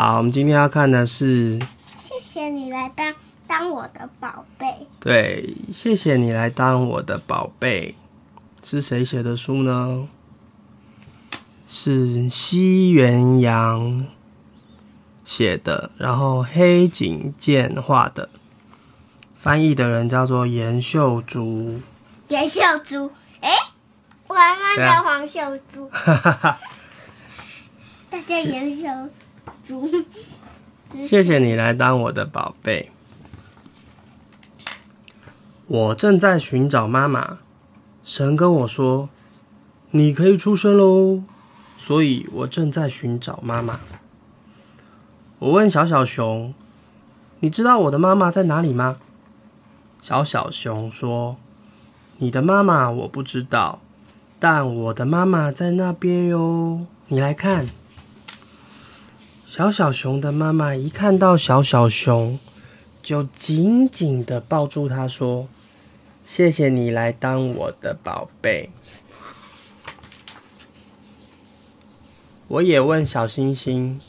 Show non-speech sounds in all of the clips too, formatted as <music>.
好，我们今天要看的是，谢谢你来当当我的宝贝。对，谢谢你来当我的宝贝，是谁写的书呢？是西元阳写的，然后黑井健画的，翻译的人叫做严秀珠。严秀珠，哎，我妈妈叫黄秀珠，哈哈哈。她叫严秀 <laughs> 谢谢你来当我的宝贝。我正在寻找妈妈，神跟我说，你可以出生喽，所以我正在寻找妈妈。我问小小熊：“你知道我的妈妈在哪里吗？”小小熊说：“你的妈妈我不知道，但我的妈妈在那边哟，你来看。”小小熊的妈妈一看到小小熊，就紧紧的抱住它，说：“谢谢你来当我的宝贝。”我也问小星星：“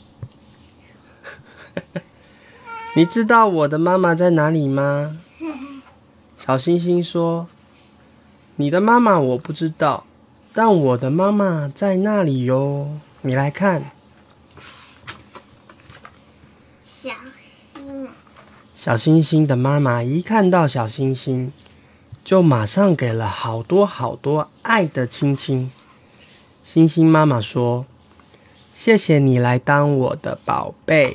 <laughs> 你知道我的妈妈在哪里吗？”小星星说：“你的妈妈我不知道，但我的妈妈在那里哟，你来看。”小心啊！小星星的妈妈一看到小星星，就马上给了好多好多爱的亲亲。星星妈妈说：“谢谢你来当我的宝贝。”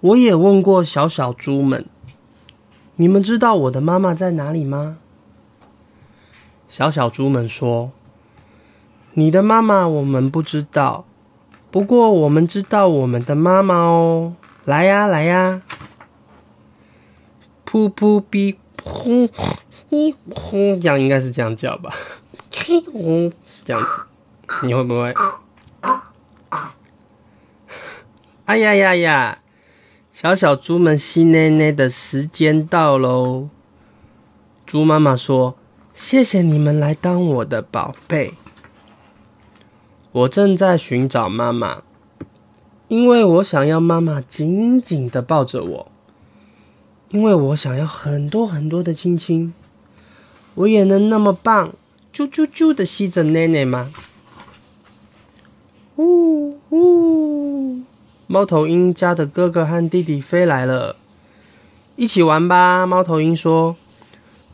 我也问过小小猪们：“你们知道我的妈妈在哪里吗？”小小猪们说：“你的妈妈我们不知道。”不过我们知道我们的妈妈哦，来呀来呀，噗噗哔轰一轰，这样应该是这样叫吧？轰这样子，你会不会？哎呀呀呀！小小猪们吸奶奶的时间到喽。猪妈妈说：“谢谢你们来当我的宝贝。”我正在寻找妈妈，因为我想要妈妈紧紧的抱着我，因为我想要很多很多的亲亲。我也能那么棒，啾啾啾的吸着奶奶吗？呜呜！猫头鹰家的哥哥和弟弟飞来了，一起玩吧。猫头鹰说：“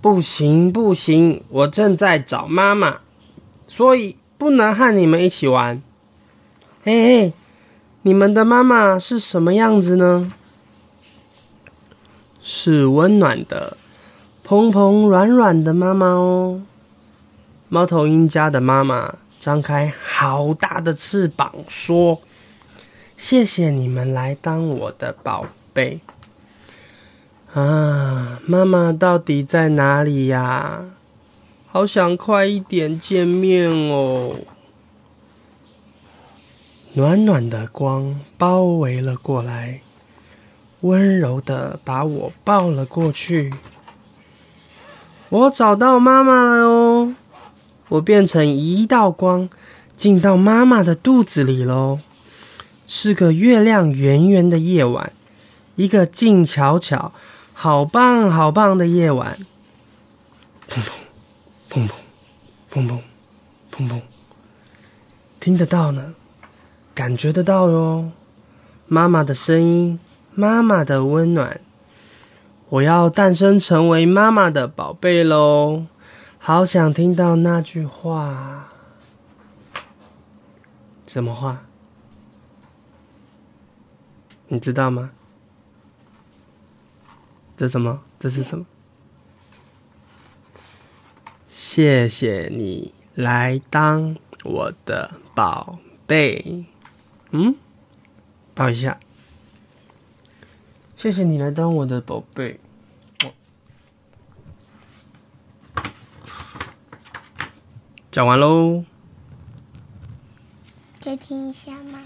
不行不行，我正在找妈妈，所以。”不能和你们一起玩。嘿嘿，你们的妈妈是什么样子呢？是温暖的、蓬蓬软软的妈妈哦。猫头鹰家的妈妈张开好大的翅膀，说：“谢谢你们来当我的宝贝。”啊，妈妈到底在哪里呀？好想快一点见面哦！暖暖的光包围了过来，温柔的把我抱了过去。我找到妈妈了哦！我变成一道光，进到妈妈的肚子里喽。是个月亮圆圆的夜晚，一个静悄悄、好棒好棒的夜晚。砰砰。砰砰，砰砰，砰砰，听得到呢，感觉得到哟。妈妈的声音，妈妈的温暖，我要诞生成为妈妈的宝贝喽！好想听到那句话，什么话？你知道吗？这什么？这是什么？谢谢你来当我的宝贝，嗯，抱一下。谢谢你来当我的宝贝。讲完喽。可以听一下吗？